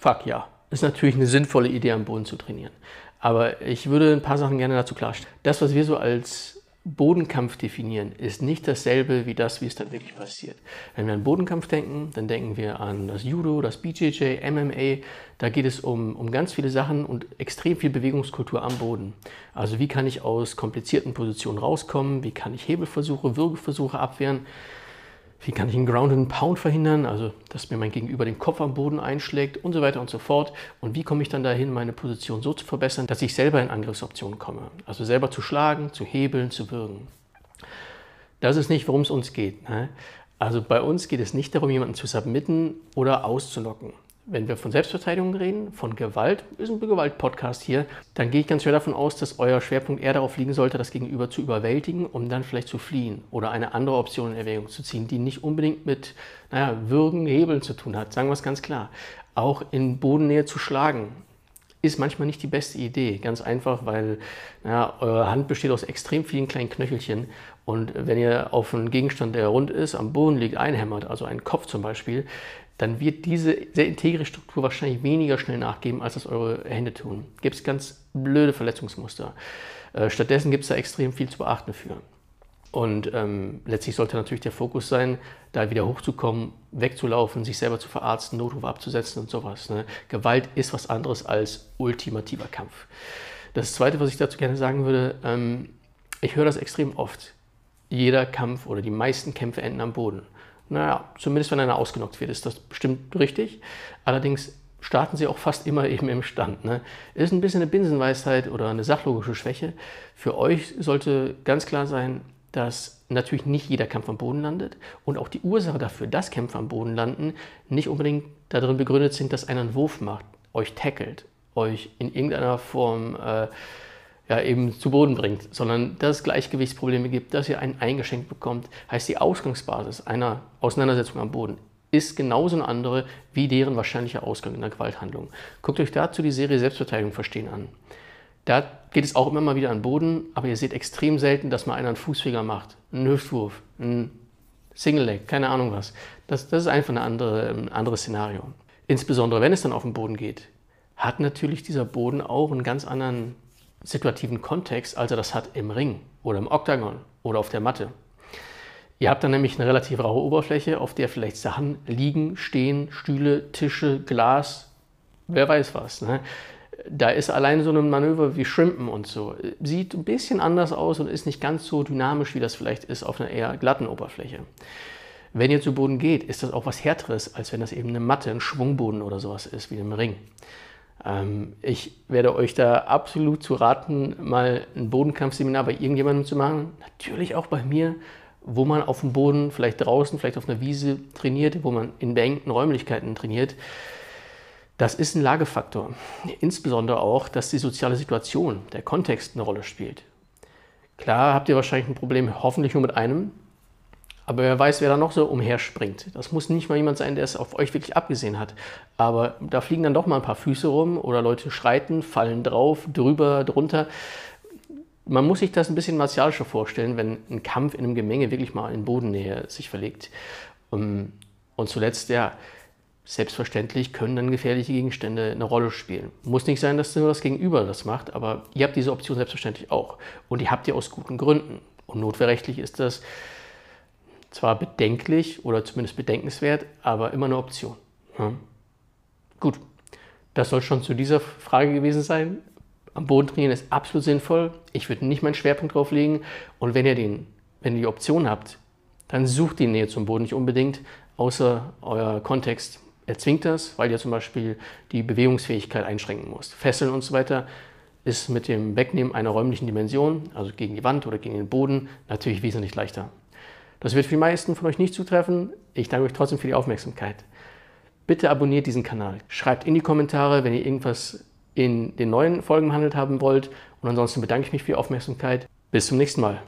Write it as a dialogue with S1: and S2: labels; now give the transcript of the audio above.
S1: fuck ja. Ist natürlich eine sinnvolle Idee, am Boden zu trainieren. Aber ich würde ein paar Sachen gerne dazu klarstellen. Das, was wir so als Bodenkampf definieren, ist nicht dasselbe wie das, wie es dann wirklich passiert. Wenn wir an Bodenkampf denken, dann denken wir an das Judo, das BJJ, MMA. Da geht es um, um ganz viele Sachen und extrem viel Bewegungskultur am Boden. Also wie kann ich aus komplizierten Positionen rauskommen? Wie kann ich Hebelversuche, Würgeversuche abwehren? Wie kann ich einen Ground and Pound verhindern, also dass mir mein Gegenüber den Kopf am Boden einschlägt und so weiter und so fort. Und wie komme ich dann dahin, meine Position so zu verbessern, dass ich selber in Angriffsoptionen komme. Also selber zu schlagen, zu hebeln, zu würgen. Das ist nicht, worum es uns geht. Ne? Also bei uns geht es nicht darum, jemanden zu submitten oder auszulocken wenn wir von Selbstverteidigung reden, von Gewalt, ist ein Gewalt-Podcast hier, dann gehe ich ganz schwer davon aus, dass euer Schwerpunkt eher darauf liegen sollte, das Gegenüber zu überwältigen, um dann vielleicht zu fliehen oder eine andere Option in Erwägung zu ziehen, die nicht unbedingt mit, naja, Würgen, Hebeln zu tun hat, sagen wir es ganz klar. Auch in Bodennähe zu schlagen, ist manchmal nicht die beste Idee. Ganz einfach, weil naja, eure Hand besteht aus extrem vielen kleinen Knöchelchen. Und wenn ihr auf einen Gegenstand, der rund ist, am Boden liegt, einhämmert, also einen Kopf zum Beispiel, dann wird diese sehr integre Struktur wahrscheinlich weniger schnell nachgeben, als das eure Hände tun. Gibt es ganz blöde Verletzungsmuster. Äh, stattdessen gibt es da extrem viel zu beachten für. Und ähm, letztlich sollte natürlich der Fokus sein, da wieder hochzukommen, wegzulaufen, sich selber zu verarzten, Notruf abzusetzen und sowas. Ne? Gewalt ist was anderes als ultimativer Kampf. Das Zweite, was ich dazu gerne sagen würde, ähm, ich höre das extrem oft. Jeder Kampf oder die meisten Kämpfe enden am Boden. Naja, zumindest wenn einer ausgenockt wird, ist das bestimmt richtig. Allerdings starten sie auch fast immer eben im Stand. Ne? Ist ein bisschen eine Binsenweisheit oder eine sachlogische Schwäche. Für euch sollte ganz klar sein, dass natürlich nicht jeder Kampf am Boden landet und auch die Ursache dafür, dass Kämpfe am Boden landen, nicht unbedingt darin begründet sind, dass einer einen Wurf macht, euch tackelt, euch in irgendeiner Form äh, ja, eben zu Boden bringt, sondern dass es Gleichgewichtsprobleme gibt, dass ihr einen eingeschenkt bekommt, heißt die Ausgangsbasis einer Auseinandersetzung am Boden ist genauso eine andere wie deren wahrscheinlicher Ausgang in der Gewalthandlung. Guckt euch dazu die Serie Selbstverteidigung verstehen an. Da geht es auch immer mal wieder an Boden, aber ihr seht extrem selten, dass mal einer einen Fußfeger macht, einen Hüftwurf, einen Single Leg, keine Ahnung was. Das, das ist einfach eine andere, ein anderes Szenario. Insbesondere wenn es dann auf den Boden geht, hat natürlich dieser Boden auch einen ganz anderen situativen Kontext, als er das hat im Ring oder im Oktagon oder auf der Matte. Ihr habt dann nämlich eine relativ raue Oberfläche, auf der vielleicht Sachen liegen, stehen, Stühle, Tische, Glas, wer weiß was. Ne? Da ist allein so ein Manöver wie Shrimpen und so. Sieht ein bisschen anders aus und ist nicht ganz so dynamisch, wie das vielleicht ist auf einer eher glatten Oberfläche. Wenn ihr zu Boden geht, ist das auch was Härteres, als wenn das eben eine Matte, ein Schwungboden oder sowas ist, wie im Ring. Ähm, ich werde euch da absolut zu raten, mal ein Bodenkampfseminar bei irgendjemandem zu machen. Natürlich auch bei mir, wo man auf dem Boden, vielleicht draußen, vielleicht auf einer Wiese trainiert, wo man in beengten Räumlichkeiten trainiert. Das ist ein Lagefaktor. Insbesondere auch, dass die soziale Situation, der Kontext eine Rolle spielt. Klar habt ihr wahrscheinlich ein Problem, hoffentlich nur mit einem, aber wer weiß, wer da noch so umherspringt. Das muss nicht mal jemand sein, der es auf euch wirklich abgesehen hat. Aber da fliegen dann doch mal ein paar Füße rum oder Leute schreiten, fallen drauf, drüber, drunter. Man muss sich das ein bisschen martialischer vorstellen, wenn ein Kampf in einem Gemenge wirklich mal in Bodennähe sich verlegt. Und zuletzt, ja, selbstverständlich können dann gefährliche Gegenstände eine Rolle spielen. Muss nicht sein, dass nur das Gegenüber das macht, aber ihr habt diese Option selbstverständlich auch. Und die habt ihr aus guten Gründen. Und notwehrrechtlich ist das zwar bedenklich oder zumindest bedenkenswert, aber immer eine Option. Ja. Gut, das soll schon zu dieser Frage gewesen sein. Am Boden trainieren ist absolut sinnvoll. Ich würde nicht meinen Schwerpunkt drauf legen. Und wenn ihr, den, wenn ihr die Option habt, dann sucht die Nähe zum Boden nicht unbedingt, außer euer Kontext erzwingt das, weil ihr zum Beispiel die Bewegungsfähigkeit einschränken müsst. Fesseln und so weiter ist mit dem Wegnehmen einer räumlichen Dimension, also gegen die Wand oder gegen den Boden, natürlich wesentlich leichter. Das wird für die meisten von euch nicht zutreffen. Ich danke euch trotzdem für die Aufmerksamkeit. Bitte abonniert diesen Kanal. Schreibt in die Kommentare, wenn ihr irgendwas in den neuen Folgen behandelt haben wollt. Und ansonsten bedanke ich mich für die Aufmerksamkeit. Bis zum nächsten Mal.